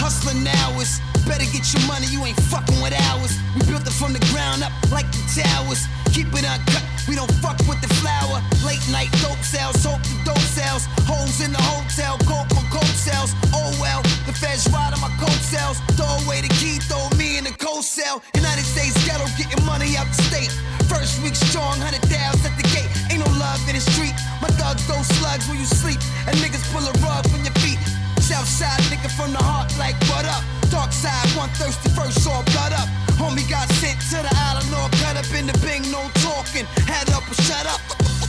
Hustling hours. Better get your money, you ain't fucking with ours. We built it from the ground up like the towers. Keep it uncut, we don't fuck with the flour. Late night dope sales, hope the dope sales. Holes in the hotel, coke on coke sales. Oh well, the feds ride on my coat sales. Throw away the key, throw me in the coat cell. United States ghetto, getting money out the state. First week strong, hundred thousand at the gate. Ain't no love in the street. My thugs throw slugs when you sleep, and niggas pull a rug from your feet. Southside nigga from the heart, like what up? Dark side, one thirsty first, saw blood up. Homie got sent to the island, all cut up in the bing, no talking. Head up or shut up.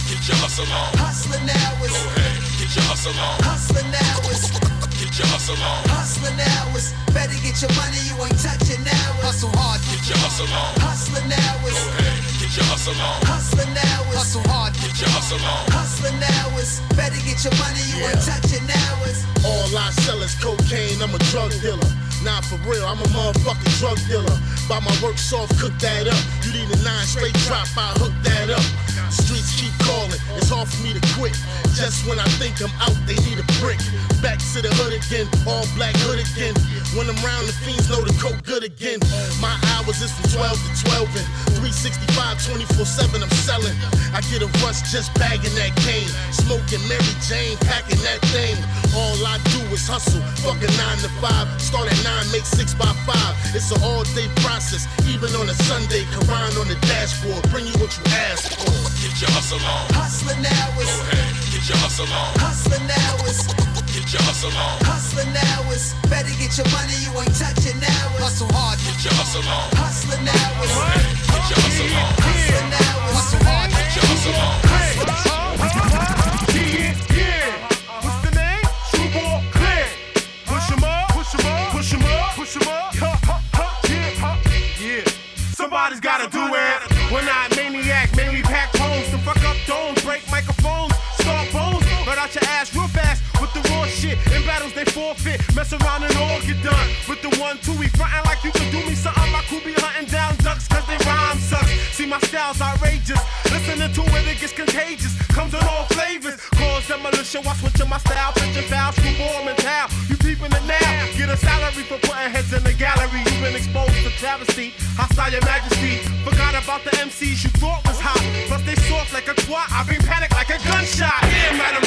Get your hustle on. Hustling hours, Go ahead. Get your hustle on. hustling hours, Get your hustle on. hustling hours. Better get your money, you ain't touching hours. Hustle hard, Get your hustle on. hustling hours, Go ahead. Get your hustle on. hustling hours. Hustle hard, Get your hustle on. hustling hours. Better get your money, you ain't touching hours. All I sell is cocaine, I'm a drug dealer. Nah, for real, I'm a motherfucking drug dealer. Buy my work soft, cook that up. You need a nine straight drop, I hook that up. Streets keep calling, it's hard for me to quit. Just when I think I'm out, they need a brick. Back to the hood again, all black hood again. When I'm round, the fiends know the coke good again. My hours is from 12 to 12 and 365, 24 7, I'm selling. I get a rush just bagging that cane. Smoking Mary Jane, packing that thing. All I do is hustle, fuck a 9 to 5. Start at 9, make 6 by 5. It's an all day process, even on a Sunday. Quran on the dashboard, bring you what you asked for. Get your hustle on. Hustling hours, Go ahead. Get your hustle on. hustling hours. Get your hustle on. Hustling hours, better get your money, you ain't touching hours. Hustle hard, Get your hustle on. hustling hours, Get your hustle on. hustling hours. Hustle hard, Get your hustle on. Yeah, mess around and all get done. With the one, two, we frontin' like you can do me something. My crew be hunting down ducks cause they rhyme sucks. See my style's outrageous. Listening to it, it gets contagious. Comes in all flavors. Cause demolition while switching my style. Pitching foul, screwball mental. You peeping it now. Get a salary for putting heads in the gallery. You've been exposed to travesty. Hostile your majesty. Forgot about the MCs you thought was hot. Plus they soft like a twat. I bring panic like a gunshot. Damn right,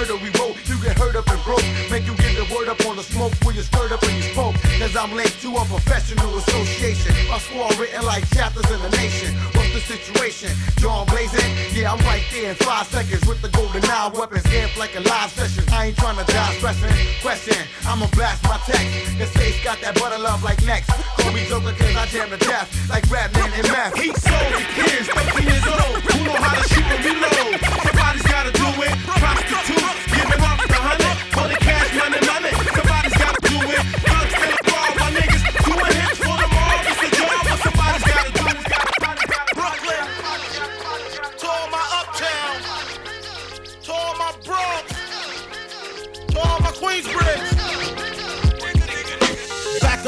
Murder we wrote, you get hurt up and broke. Make you get the word up on the smoke when you stirred up and you spoke. Cause I'm linked to a professional association. My squad written like chapters in the nation. What's the situation? John blazing? Yeah, I'm right there in five seconds with the golden eye weapons. Amp like a live session. I ain't trying to die stressing. Question, I'ma blast my text. The safe got that butter love like next. Call me Joker cause I jam to death like Batman and Meth. Heat sold kids, 13 years old. Who know how to shoot and reload? Somebody's gotta do it. Prostitutes,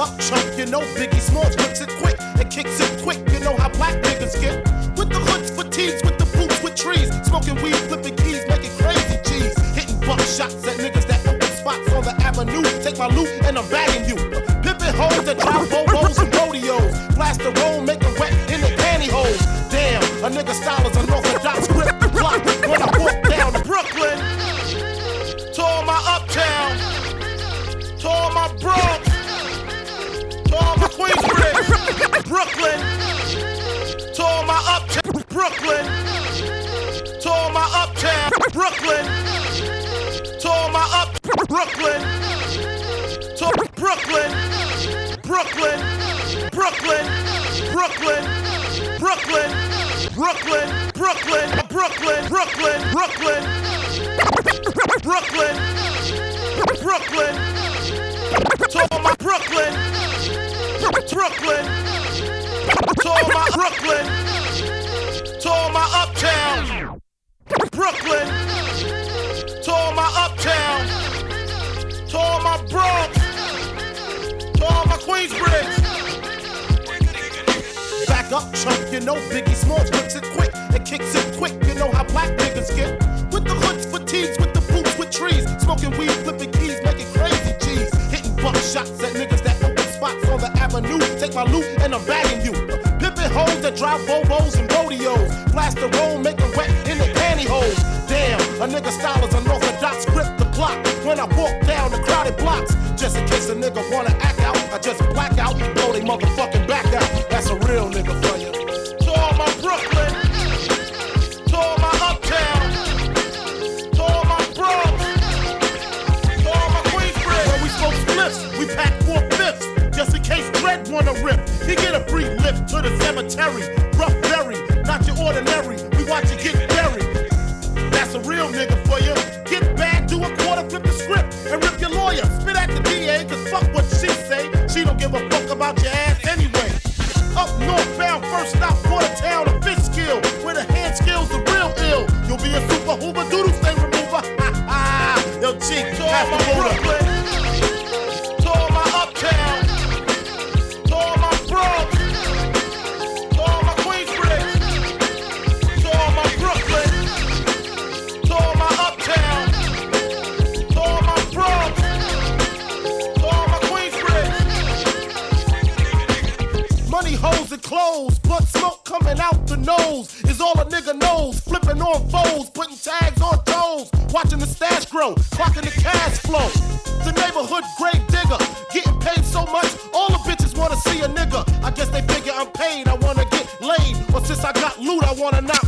Up, chump, you know Biggie Smalls whips it quick and kicks it quick. You know how black niggas get with the hoods, for fatigues, with the boots, with trees, smoking weed, flipping keys, making crazy cheese, hitting buck shots at niggas that open spots on the avenue. Take my loot and I'm bagging you. Pimping hoes that drive Volvos and rodeos, blast the roll, make it wet in the pantyhose. Damn, a nigga style is unorthodox grip the block when I walk down Brooklyn. Brooklyn. To all my uptown Brooklyn. To all my up Brooklyn. To Brooklyn. Brooklyn. Brooklyn. Brooklyn. Brooklyn. Brooklyn. Brooklyn. Brooklyn. Brooklyn. Brooklyn. Brooklyn. Brooklyn. To all my Brooklyn. Brooklyn. To all my Brooklyn. To all my uptown. Brooklyn. To all my uptown. To all my Bronx. To all my Queensbridge. Back up, chump, you know Biggie Smalls flips it quick and kicks it quick. You know how black niggas get. With the hoods, fatigues, with the boots, with trees. Smoking weed, flipping keys, making crazy G's. Hitting buck shots at niggas that open spots on the avenue. Take my loot and I'm bagging you. Pimping hoes that drive Volvos and rodeos. Blast the roll, make it wet in the pantyhose. Damn, a nigga style is unorthodox, grip the block. When I walk down the crowded blocks, just in case a nigga wanna act out, I just black out, blow they motherfucking back out. That's a real nigga for you. To all my Brooklyn, to all my uptown, to all my Bronx, to all my Queensbridge. When we smoke spliffs, we pack Dread wanna rip. He get a free lift to the cemetery. Rough berry, not your ordinary. We watch you get buried. That's a real nigga for you. Get back, do a quarter, flip the script, and rip your lawyer. Spit at the DA, cause fuck what she say. She don't give a fuck about your ass anyway. Up northbound, first stop, for the town of skill. Where the hand skills are real ill. You'll be a super hoover, doodle stain remover. Ha ha. Yo, cheek, pass my Brooklyn. Out is all a nigga knows. Flipping on foes, putting tags on toes. Watching the stash grow, clocking the cash flow. The neighborhood grave digger, getting paid so much, all the bitches wanna see a nigga. I guess they figure I'm paid, I wanna get laid. But since I got loot, I wanna knock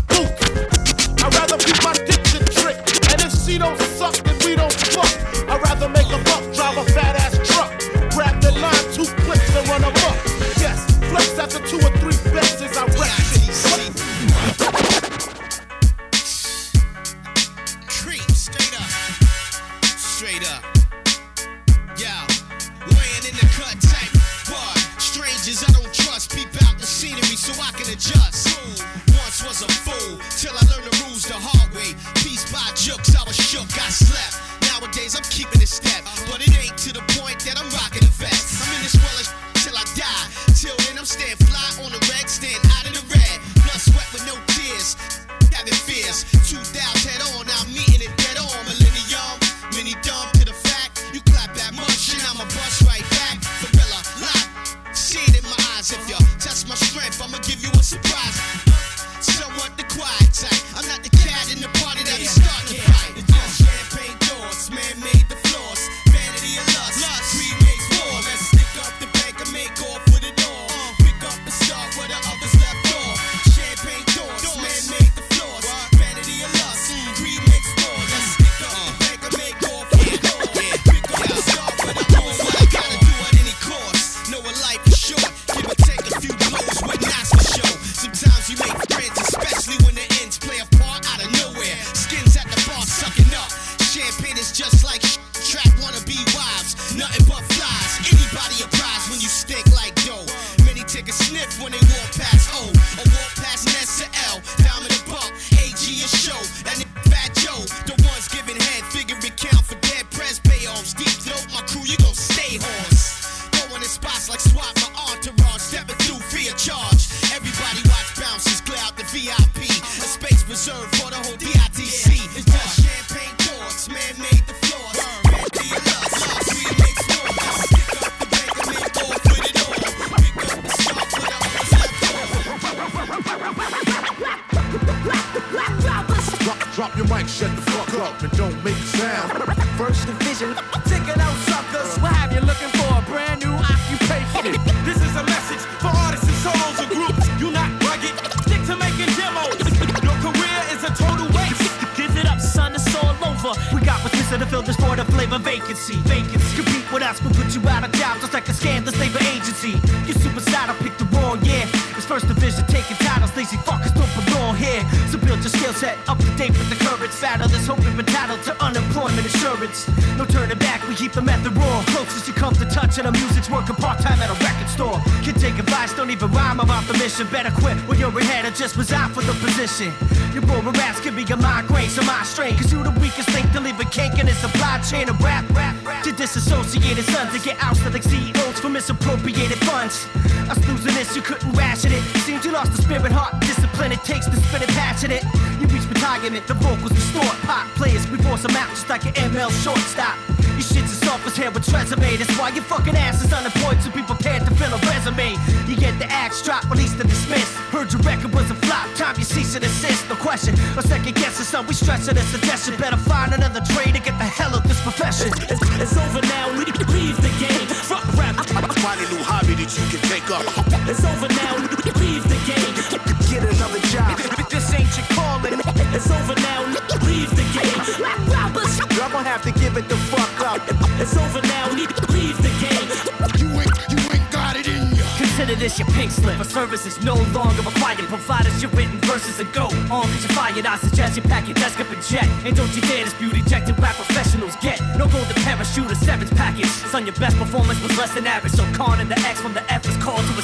services no longer required. Provide us your written verses and go on, to you're. I suggest you pack your desk up and jet. And don't you dare dispute ejected rap professionals get. No gold to parachute a seven's package. Son, your best performance was less than average. So con and the X from the F is called to a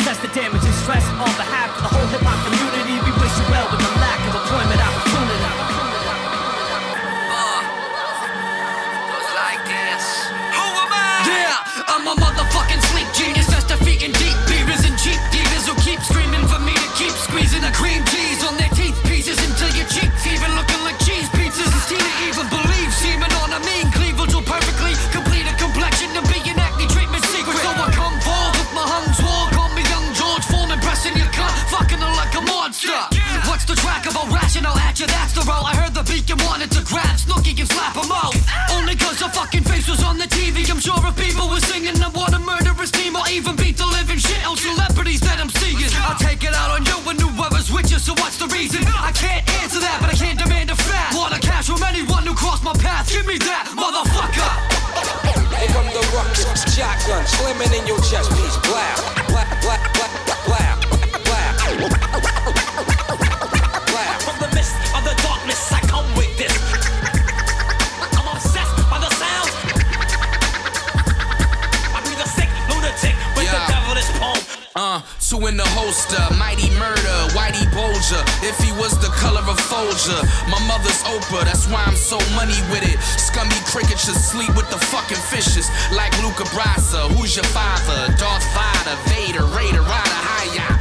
soldier. My mother's Oprah, that's why I'm so money with it. Scummy crickets should sleep with the fucking fishes. Like Luca Brasi, who's your father? Darth Vader, Vader, Raider, Rider, Hiya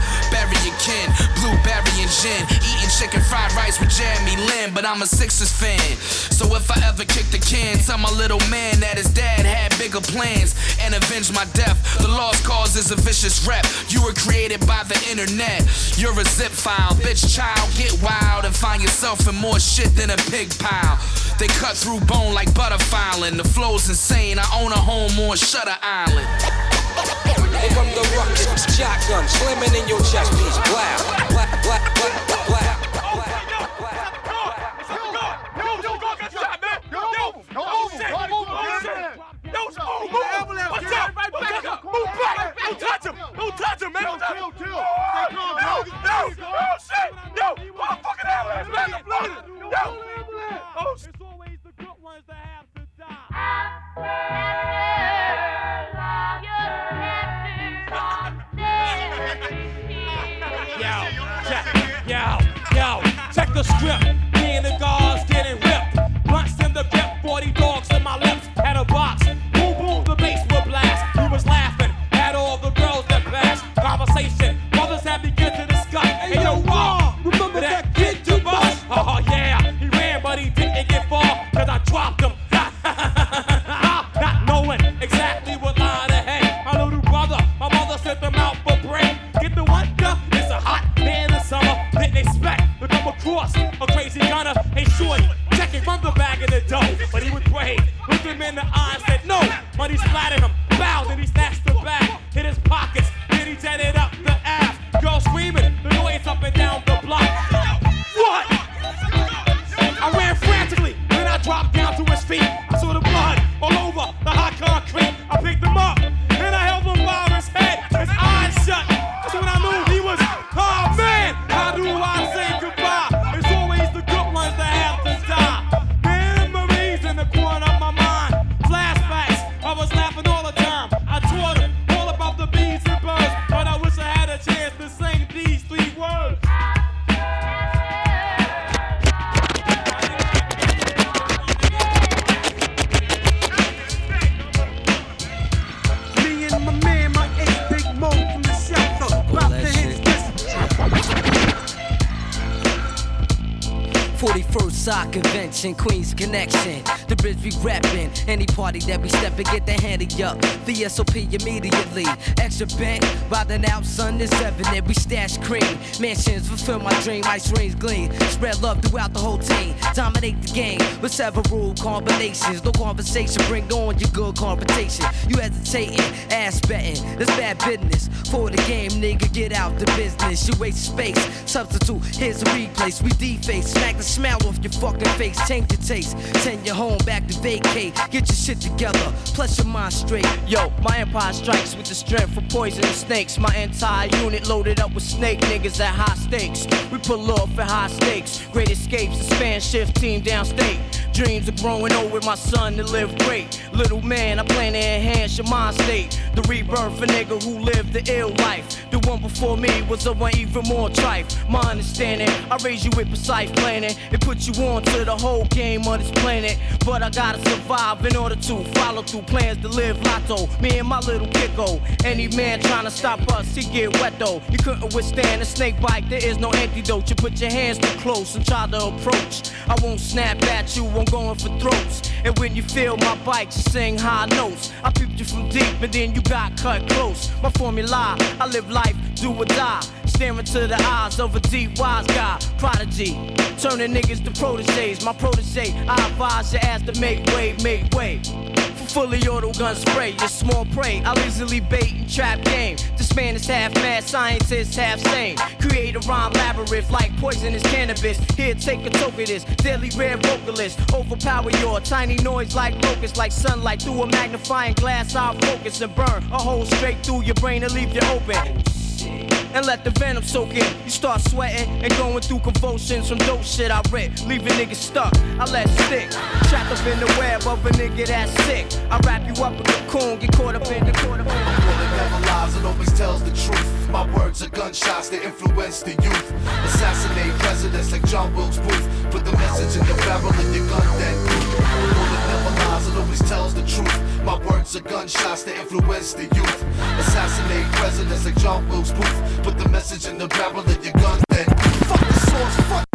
second kin. Blueberry and gin. Eating chicken fried rice with Jeremy Lin, but I'm a Sixers fan. So if I ever kick the can, tell my little man that his dad had bigger plans and avenge my death. The lost cause is a vicious rep. You were created by the internet. You're a zip file. Bitch, child, get wild and find yourself in more shit than a pig pile. They cut through bone like butterfly, and the flow's insane. I own a home on Shutter Island. Here come the ruckus, shotgun, slamming in your chest piece. Wow, black, black, black, black, black. Don't touch him, man! Don't touch him! Kill, kill! Oh, they come, no, no, no, no, oh, shit! No! Motherfucking ambulance, man! The blood! No! Oh, shit! It's always the good ones that have to die. Yo, yo, check the script. We reppin'. Any party that we step and get the handy up. The SOP immediately. Extra bank, riding out, sun is evident. We stash cream. Mansions fulfill my dream, ice rings gleam. Spread love throughout the whole team. Dominate the game with several combinations. No conversation, bring on your good conversation. You hesitating, ass betting. That's bad business. For the game, nigga, get out the business. You waste space. Substitute, here's a replace. We deface, smack the smile off your fucking face. Change your taste. Send your home back to vacate. Get your shit together. Plus your mind straight. Yo, my empire strikes with the strength of poisonous snakes. My entire unit loaded up with snake niggas at high We pull off at high stakes. Great escapes, the span shift team downstate. Dreams of growing old with my son to live great. Little man, I plan to enhance your mind state. The rebirth for nigga who lived the ill life. The one before me was a one even more trife. My understanding, I raise you with precise planning. It puts you on to the whole game of this planet. But I gotta survive in order to follow through plans to live lotto. Me and my little kicko. Any man trying to stop us, he get wet though. You couldn't withstand a snake bite, there is no antidote. You put your hands too close and try to approach. I won't snap at you, I'm going for throats. And when you feel my bite, you sing high notes. I peeped you from deep, and then you got cut close. My formula, I live life, do or die. Staring to the eyes of a deep wise guy, prodigy. Turning niggas to proteges. My protege, I advise your ass to make way, make way. For fully auto gun spray, your small prey. I'll easily bait and trap game. This man is half mad, scientist half sane. Create a rhyme labyrinth like poisonous cannabis. Here, take a toke of this. Deadly rare vocalist. Overpower your tiny noise like locust, like sunlight through a magnifying glass. I'll focus and burn a hole straight through your brain and leave you open and let the venom soak in. You start sweating and going through convulsions from dope shit I read, leaving niggas stuck. I let stick, trapped up in the web of a nigga that's sick. I wrap you up in a cocoon, get caught up in the the It never lies, it always tells the truth. My words are gunshots that influence the youth. Assassinate presidents like John Wilkes Booth. Put the message in the barrel of your gun, then lies, always tells the truth. My words are gunshots that influence the youth. Assassinate presidents like John Wilkes Booth. Put the message in the barrel of your gun, then fuck the source, fuck.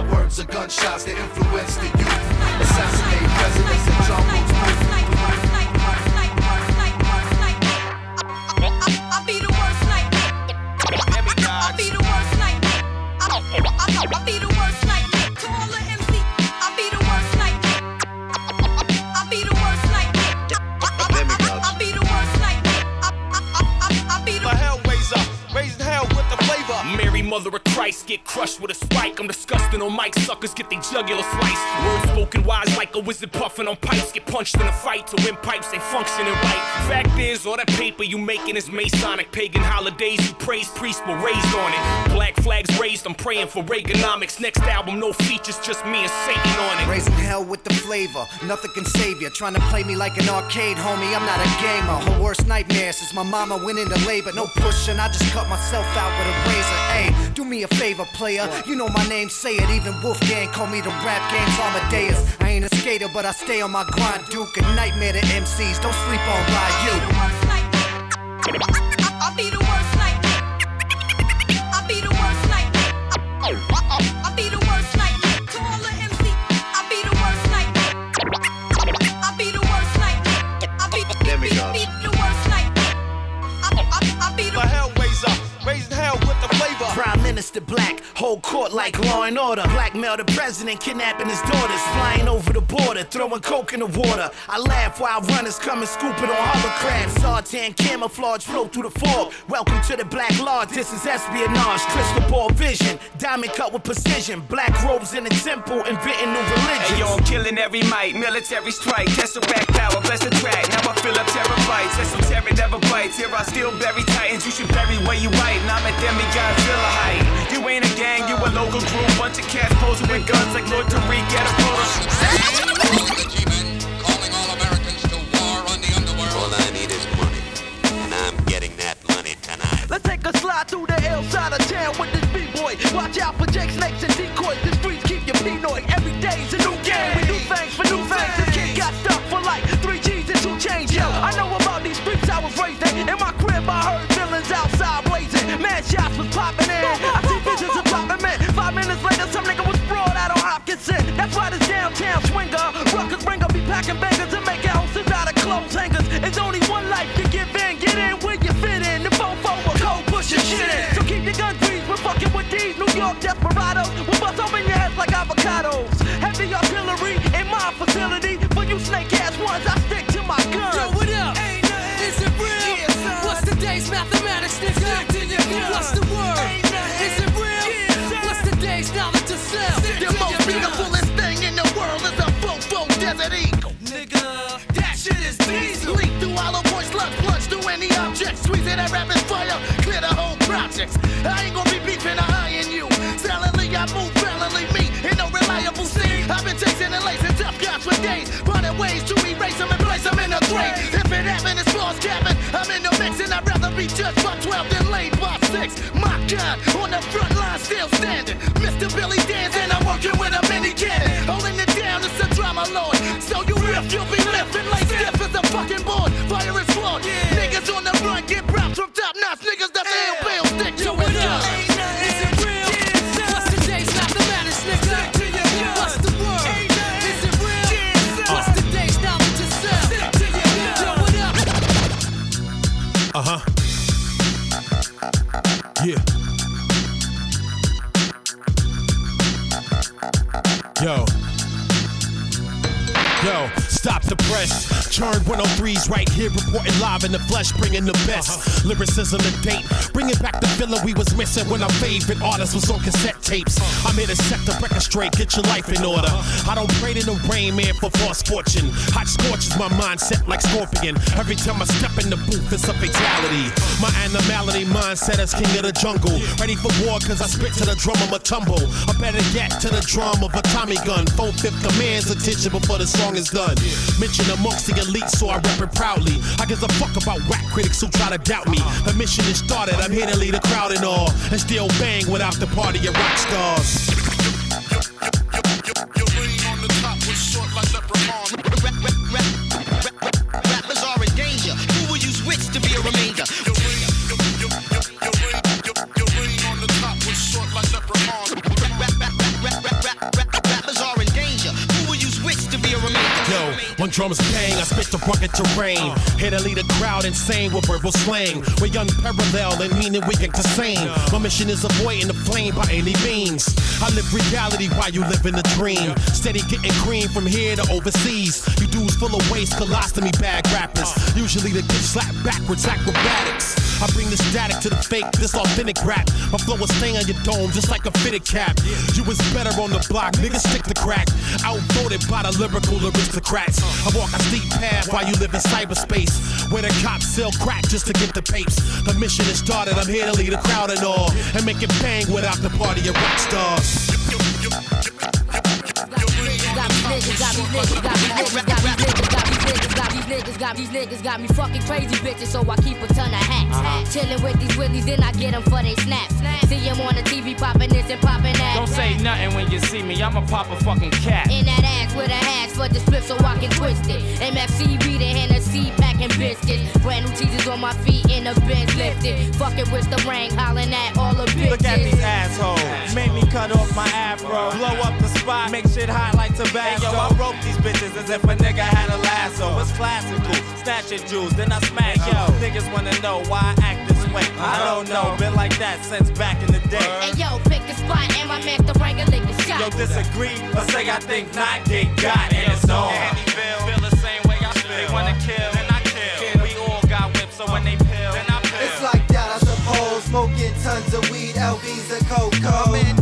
My words are gunshots that influence the youth. Assassinate presidents and John get crushed with a spike. I'm disgusting on mic, suckers get their jugular sliced. Words spoken wise like a wizard puffing on pipes. Get punched in a fight to win pipes ain't functioning right. Fact is, all that paper you making is Masonic. Pagan holidays you praise priests were raised on it. Black flags raised, I'm praying for Reaganomics. Next album, no features, just me and Satan on it. Raising hell with the flavor, nothing can save you. Trying to play me like an arcade, homie. I'm not a gamer. Her worst nightmare since my mama went into labor. No pushing, I just cut myself out with a razor. Hey, do me a favor, player. You know my name, say it. Even Wolfgang call me the rap game's Amadeus. I ain't a skater, but I stay on my grind. Duke a nightmare to MCs. Don't sleep on Ryu. I'll be the worst Minister Black, hold court like law and order. Blackmail the president, kidnapping his daughters, flying over the border, throwing coke in the water. I laugh while runners come and scoop it on hovercraft. Sartan camouflage flow through the fog. Welcome to the Black Lodge, this is espionage. Crystal ball vision, diamond cut with precision. Black robes in the temple, inventing new religion. Hey, yo, I'm killing every mic, military strike, Tesseract power, bless the track. Now I fill up terabytes, terror never bites. Here I still bury titans, you should bury where you right. And I'm a demigod, fill a height. You ain't a gang, you a local crew. bunch of cats posing with guns like Lord Tariq, get a All I need is money, and I'm getting that money tonight. Let's take a slide through the L side of town with this B-boy. Watch out for Jake snakes and decoys. The streets keep you Pinoy. Every day's a new game. We do things for new things. This kid got stuck for like three G's and two change. Yo, I know about these streets I was raised in. In my crib, I heard villains outside blazing. Mad shots was popping object, squeeze it rapid fire, clear the whole projects. I ain't gonna be beefing or eyeing you. Silently, I move valiantly, me in no reliable scene. I've been chasing and lacing tough guys for days, finding ways to erase them and place them in a grave. If it happened, it's false cabin. I'm in the mix and I'd rather be judged by 12 than laid by 6. My God, on the front line, still standing. Turn 103s right here, reporting live in the flesh, bringing the best. Uh-huh. Lyricism and date, bringing back the feeling we was missing when our favorite artist was on cassette tapes. Uh-huh. I'm here to set the record straight, get your life in order. Uh-huh. I don't pray to the rain, man, for false fortune. Hot scorches my mindset like scorpion. Every time I step in the booth, it's a fatality. My animality mindset is king of the jungle. Ready for war, cause I spit to the drum of a tumble. I better get to the drum of a Tommy gun. Four fifth commands attention before the song is done. Mention amongst the elite, so I rap it proudly. I give a fuck about whack critics who try to doubt me. Uh-huh. The mission is started, I'm here to lead the crowd and all. And still bang without the party of rock stars. Rappers Drums bang, I spit the rugged terrain. Here to lead a crowd insane with verbal slang. We're unparalleled and meaning we ain't the same. My mission is avoiding the flame by any means. I live reality while you live in the dream. Steady getting cream from here to overseas. You dudes full of waste, colostomy bag rappers. Usually the get slapped backwards acrobatics. I bring the static to the fake, this authentic rap. My flow will stay on your dome just like a fitted cap. You was better on the block, niggas stick to crack. Outvoted by the lyrical aristocrats. I walk a steep path while you live in cyberspace. Where the cops sell crack just to get the papes. The mission is started, I'm here to lead the crowd and all. And make it bang without the party of rock stars. Niggas got these niggas got these niggas got me fucking crazy bitches, so I keep a ton of hats. Uh-huh. Chillin' with these willies, then I get them for they snaps. See them on the TV popping this and popping that. Don't say nothing when you see me, I'ma pop a fucking cat. In that ass with a hash for the split so I can twist it. MFC reading Hennessy packing biscuits. Brand new teasers on my feet in the bench lifted. Fucking with the ring, hollering at all the bitches. Look at these assholes. Make me cut off my afro. Blow up the spot. Make shit hot like tobacco. Hey, yo, I rope these bitches as if a nigga had a lasso. It's classical. Snatch your jewels, then I smack yo. Niggas wanna know why I act this way. I uh-huh. don't know. Been like that since back in the day. Hey yo, pick a spot and my man the ring a lick a shot. Yo, disagree or say I think not get got and it's on. Feel the same way I feel. They wanna kill, then I kill. We all got whips, so when they pill, then I pill. It's like that, I suppose. Smoking tons of weed, LBs and cocoa. My man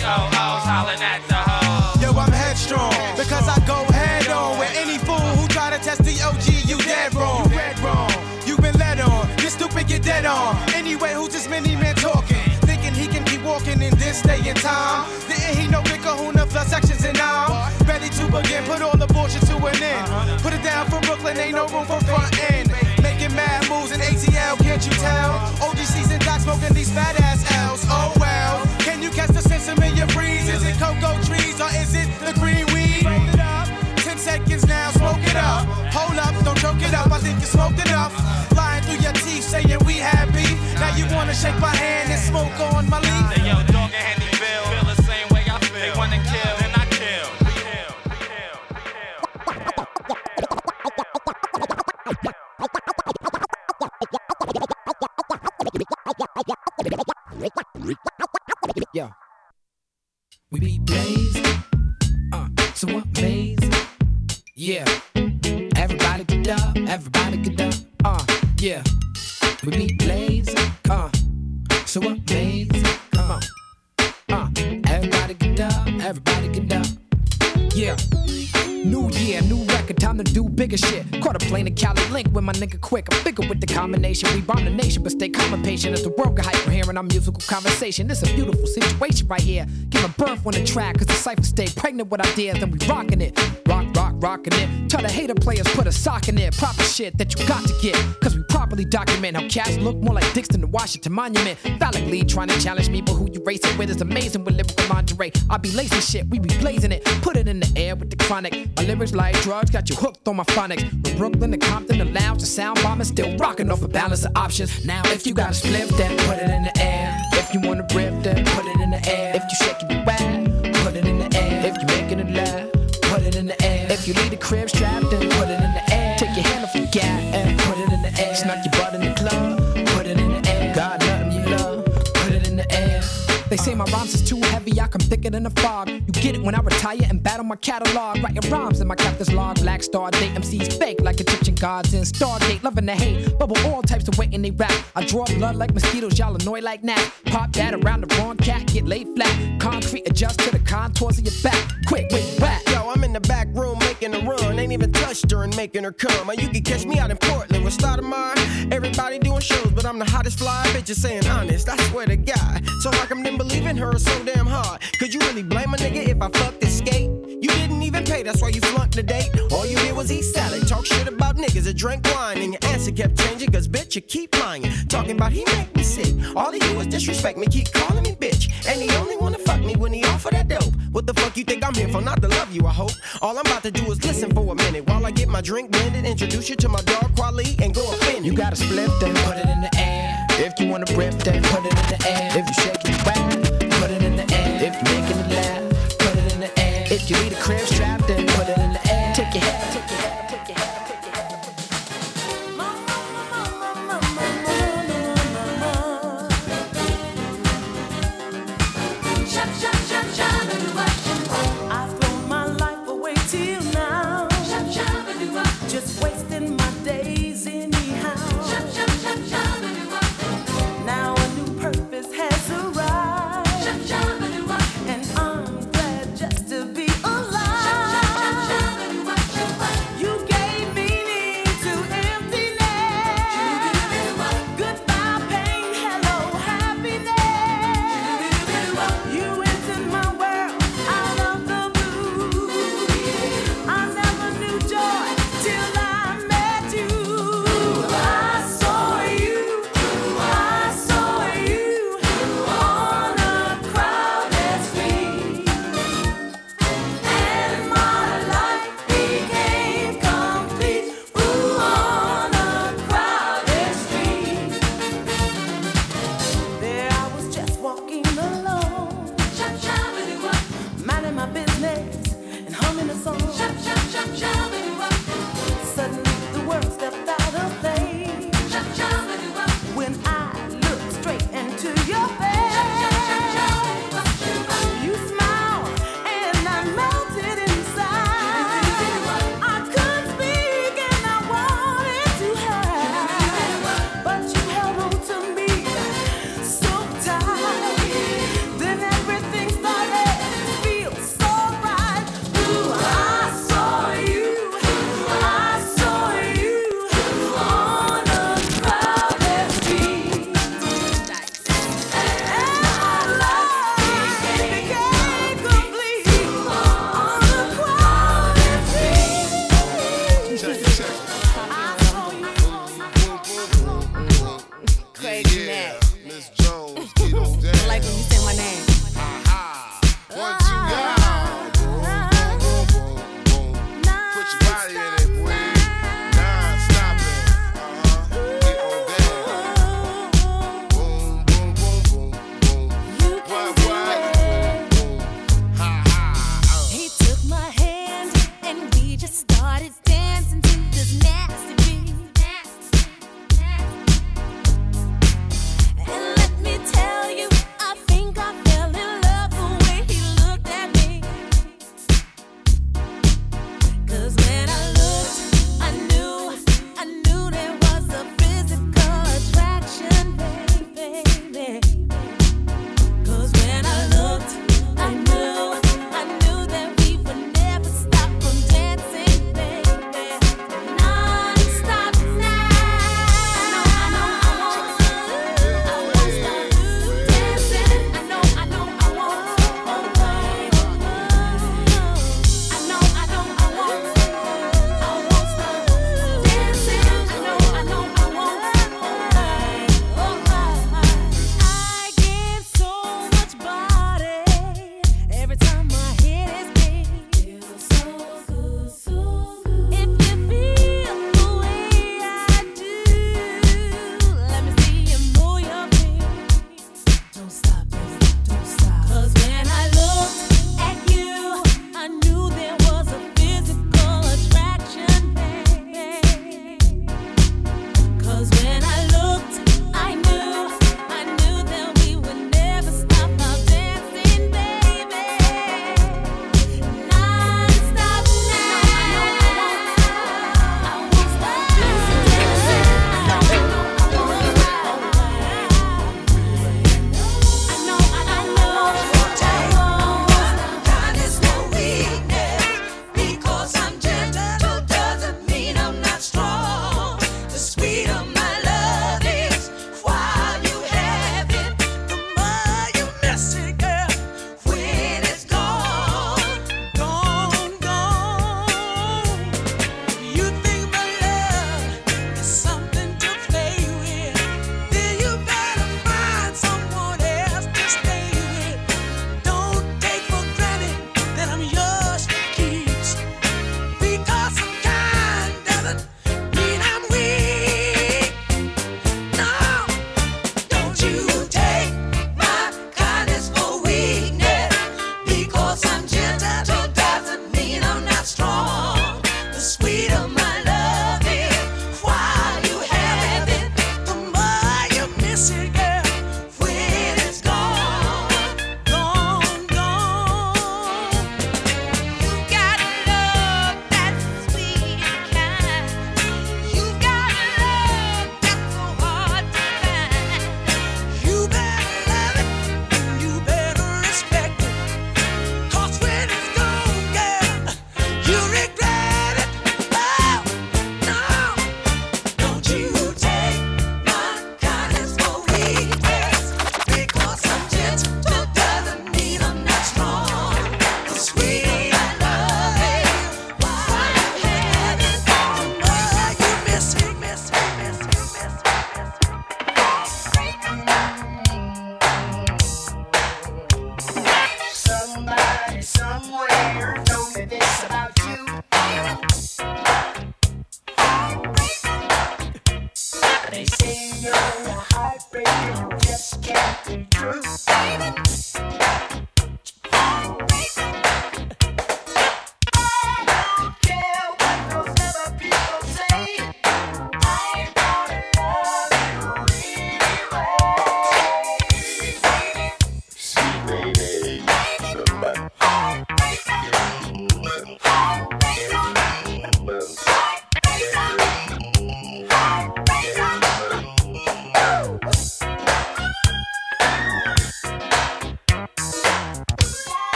GS300s hollering at the hoe. Yo, I'm headstrong because I go head on with any fool who try to test the OG. You dead wrong. You read wrong. You've been led on. You stupid, get dead on. Anyway, who's this mini man talking? Thinking he can keep walking in this day and time. Didn't he know Big Kahuna plus sections and now? Ready to begin, put all the bullshit to an end. Put it down for Brooklyn, ain't no room for front end. Making mad moves in ATL, can't you tell? OGC's and Doc smoking these fat ass L's. Oh well. Can you catch the sense of your breeze? Is it cocoa trees or is it the green weed? Roll it up. Ten seconds now, smoke it up. Hold up, don't choke it up. I think you smoked enough. Lying through your teeth, saying we had beef. Now you wanna shake my hand with my nigga quick. I'm bigger with the combination. We bomb the nation, but stay calm and patient as the world get hype hearing our musical conversation. This a beautiful situation right here. Give a birth on the track, cause the cipher stay pregnant with ideas, and we rocking it. Rock, rock, rocking it. Tell the hater players put a sock in it. Proper shit that you got to get. Cause we properly document how cats look more like dicks than the Washington Monument. Validly trying to challenge me, but who you racing with is amazing with lyrical lingerie. I be lacing shit, we be blazing it. Put it in the air with the chronic. My lyrics like drugs, got you hooked on my phonics. From Brooklyn to Compton to Lounge to Sound Bomb, and still rocking off a balance of options. Now, if you got a split, then put it in the air. If you wanna rip, then put it in the air. If you shake it, put you leave the crib strapped, then put it in the air. Take your hand off your gas and put it in the air. Snuck your butt in the club, put it in the air. Got nothing you love, put it in the air. They say my rhymes is too heavy, I come thicker than a fog. You get it when I retire and battle my catalog. Writing rhymes in my captain's log. Black Star date MCs fake like Egyptian gods in Stargate. Loving the hate, bubble all types of weight in they rap. I draw blood like mosquitoes, y'all annoy like gnats. Pop that around the wrong cat, get laid flat. Concrete adjust to the contours of your back. Quick, wait, back. Yo, I'm in the back room making a run. Ain't even touched her and making her come. Or you can catch me out in Portland with Stoudemire. Everybody doing shows, but I'm the hottest fly. Bitches saying honest, I swear to God. So how come them believing her is so damn hard? Could you really blame a nigga if I fucked this skate? You didn't even pay, that's why you flunked the date. All you did was eat salad, talk shit about niggas that drank wine, and your answer kept changing, cause bitch, you keep lying. Talking about he make me sick. All he do is disrespect me, keep calling me bitch. And he only wanna fuck me when he offer that dope. What the fuck you think I'm here for? Not to love you, I hope. All I'm about to do is listen for a minute while I get my drink blended, introduce you to my dog Kweli, and go offend You gotta split, then put it in the air. If you wanna rip, then put it in the air. If you shaking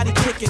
Everybody kick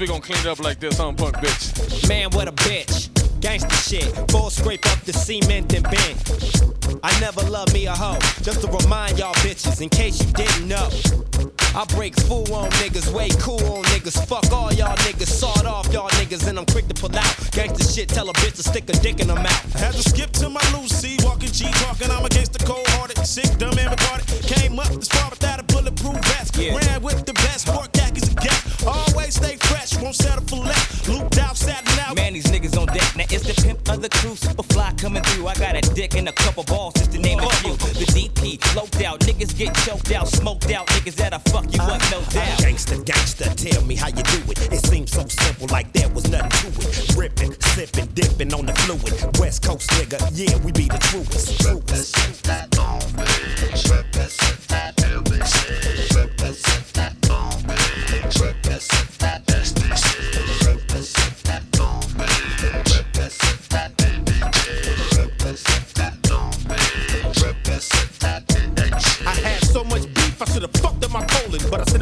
We gonna clean up like this, huh, punk bitch? Man, what a bitch. Gangsta shit. Full scrape up the cement and bend. I never loved me a hoe. Just to remind y'all bitches, in case you didn't know. I break fool on niggas, way cool on niggas. Fuck all y'all niggas, sawed off y'all niggas, and I'm quick to pull out. Gangsta shit, tell a bitch to stick a dick in her mouth. Had to skip to my Lucy, walking G, talking. I'm against the cold hearted, sick, dumb, and retarded. Came up this far without a bulletproof vest. Yeah. Ran with the best, sport khakis and gas. Always stay fresh, won't settle for less. Looped out, satin out. Man, these niggas the pimp of the crew, super fly coming through. I got a dick and a couple balls, just to name a few. The DP, loped out, niggas get choked out, smoked out, niggas that'll fuck you up, no doubt. Gangsta, gangsta, tell me how you do it. It seems so simple, like there was nothing to it. Ripping, sipping, dipping on the fluid. West Coast nigga, yeah, we be the truest. truest.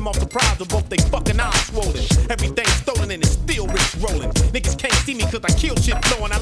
Off surprised with both they fucking eyes swollen. Everything stolen and it's still rich rolling. Niggas can't see me cause I kill shit flowing. I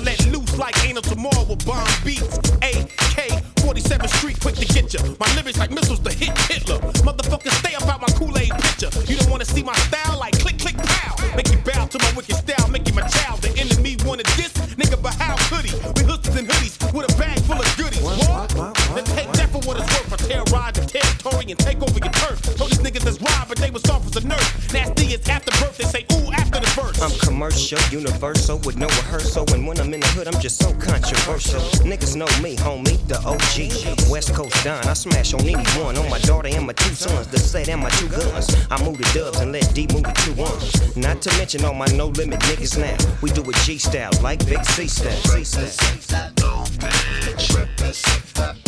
universal, with no rehearsal. And when I'm in the hood, I'm just so controversial. Niggas know me, homie, the OG. West Coast Don, I smash on anyone. On my daughter and my two sons, the set and my two guns. I move the dubs and let D move the two ones. Not to mention all my no limit niggas now. We do it G style, like Big C style. Style. And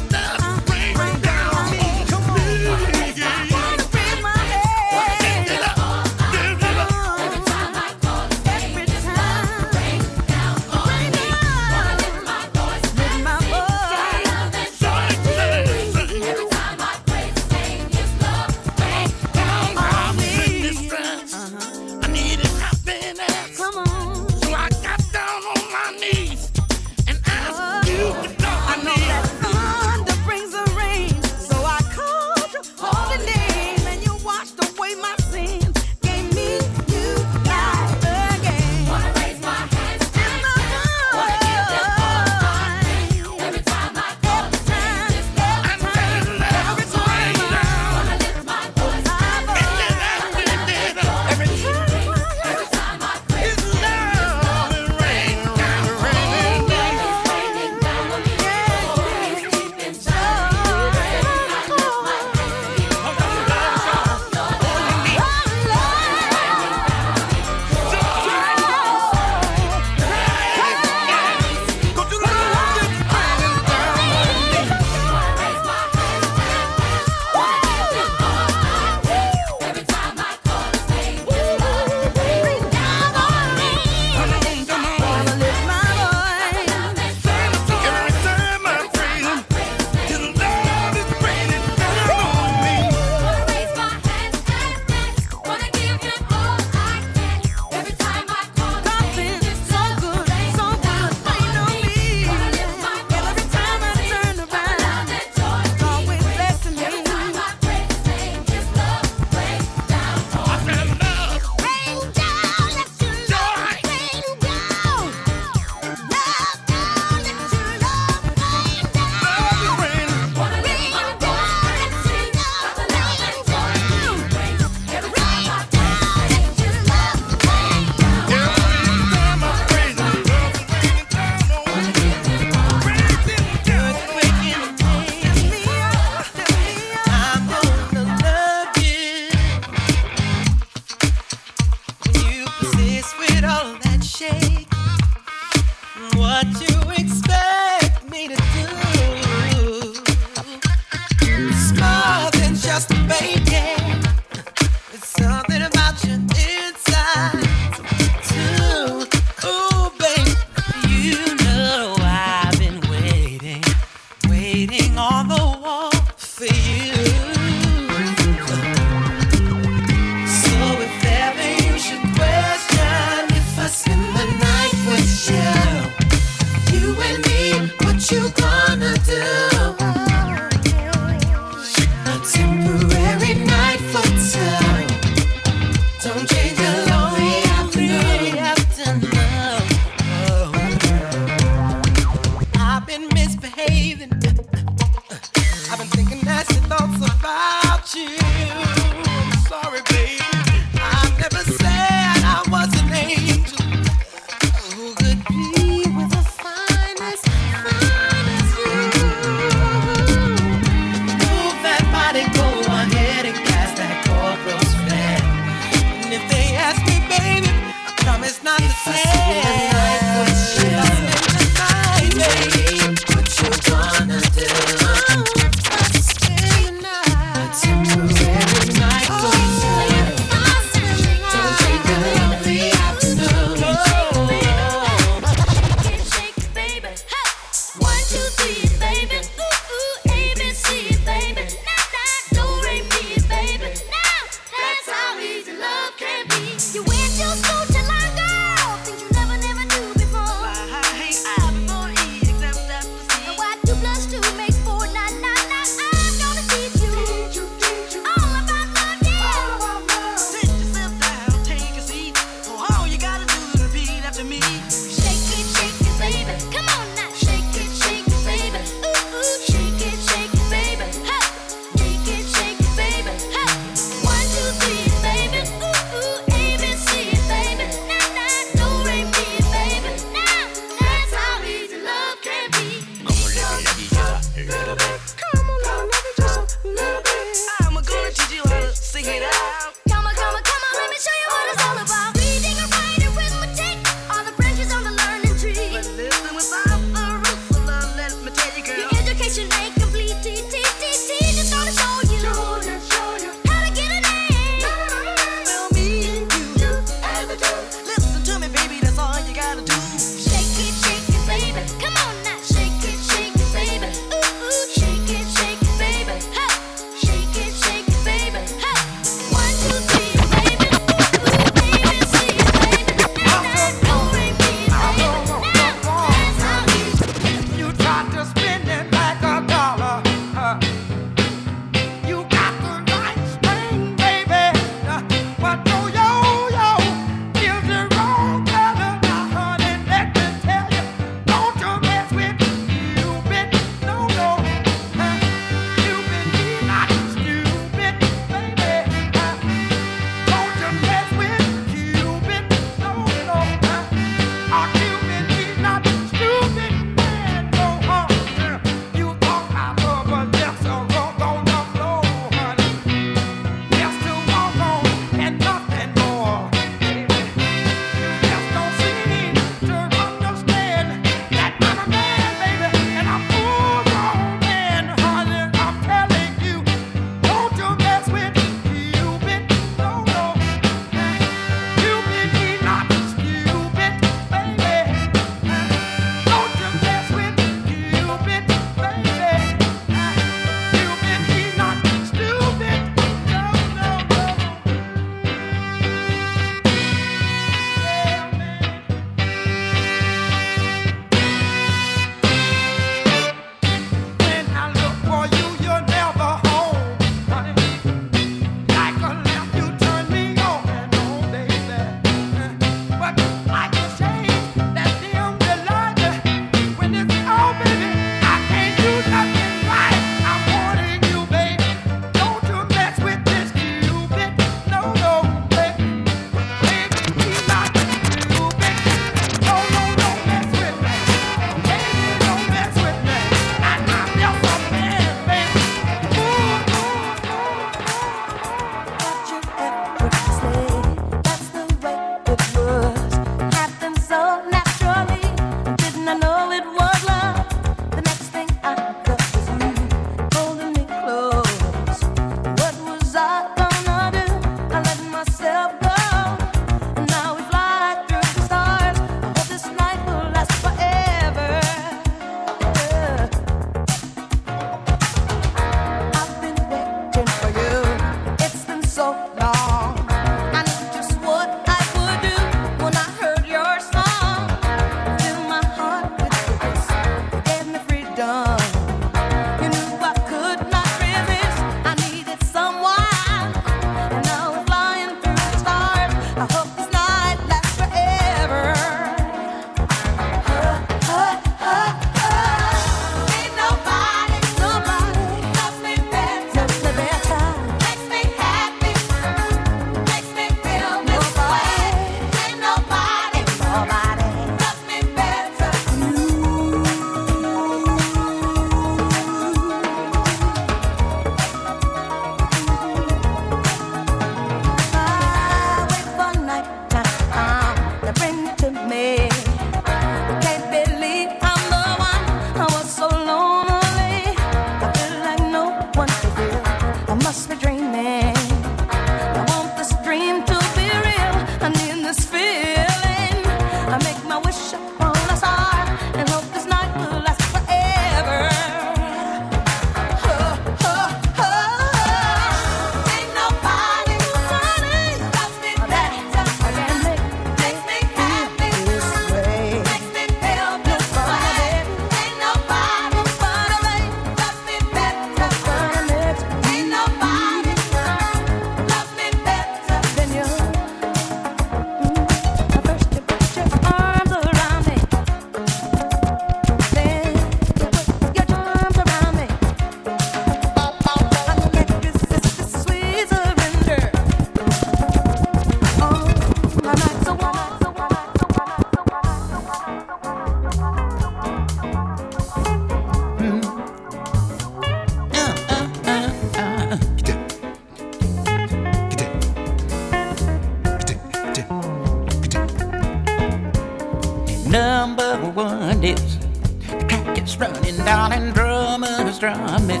drumming.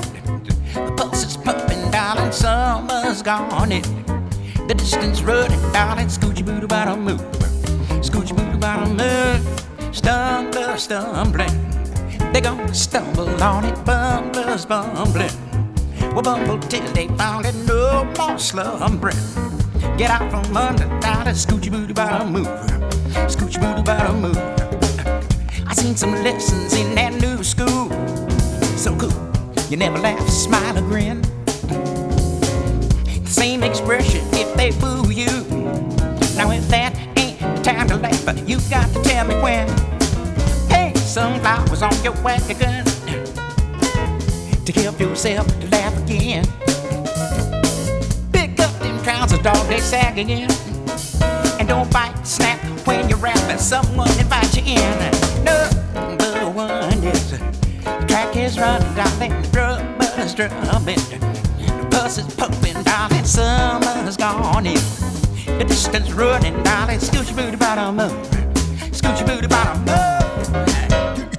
The pulse is pumping, darling, summer's gone it. The distance running, darling, scootcha booty bottom move. Scootcha booty bottom move. Stumbler stumbling. They gonna stumble on it, bumblers bumbling. We'll bumble till they found it, no more slumbering. Get out from under, darling, scoochie booty bottom move. Scootcha booty bottom move. I seen some lessons in that You never laugh, smile, or grin. Same expression if they boo you. Now if that ain't time to laugh, but you got to tell me when. Hey, sunflowers on your wagon to help yourself to laugh again. Pick up them trousers, dog, they sag again. And don't bite, snap when you're rapping. Someone invite you in. Is running, darling, drummers drumming. The bus is pumping, darling, summer's gone in. The distance running, darling, scootcha booty bottom up. Scootcha booty bottom up.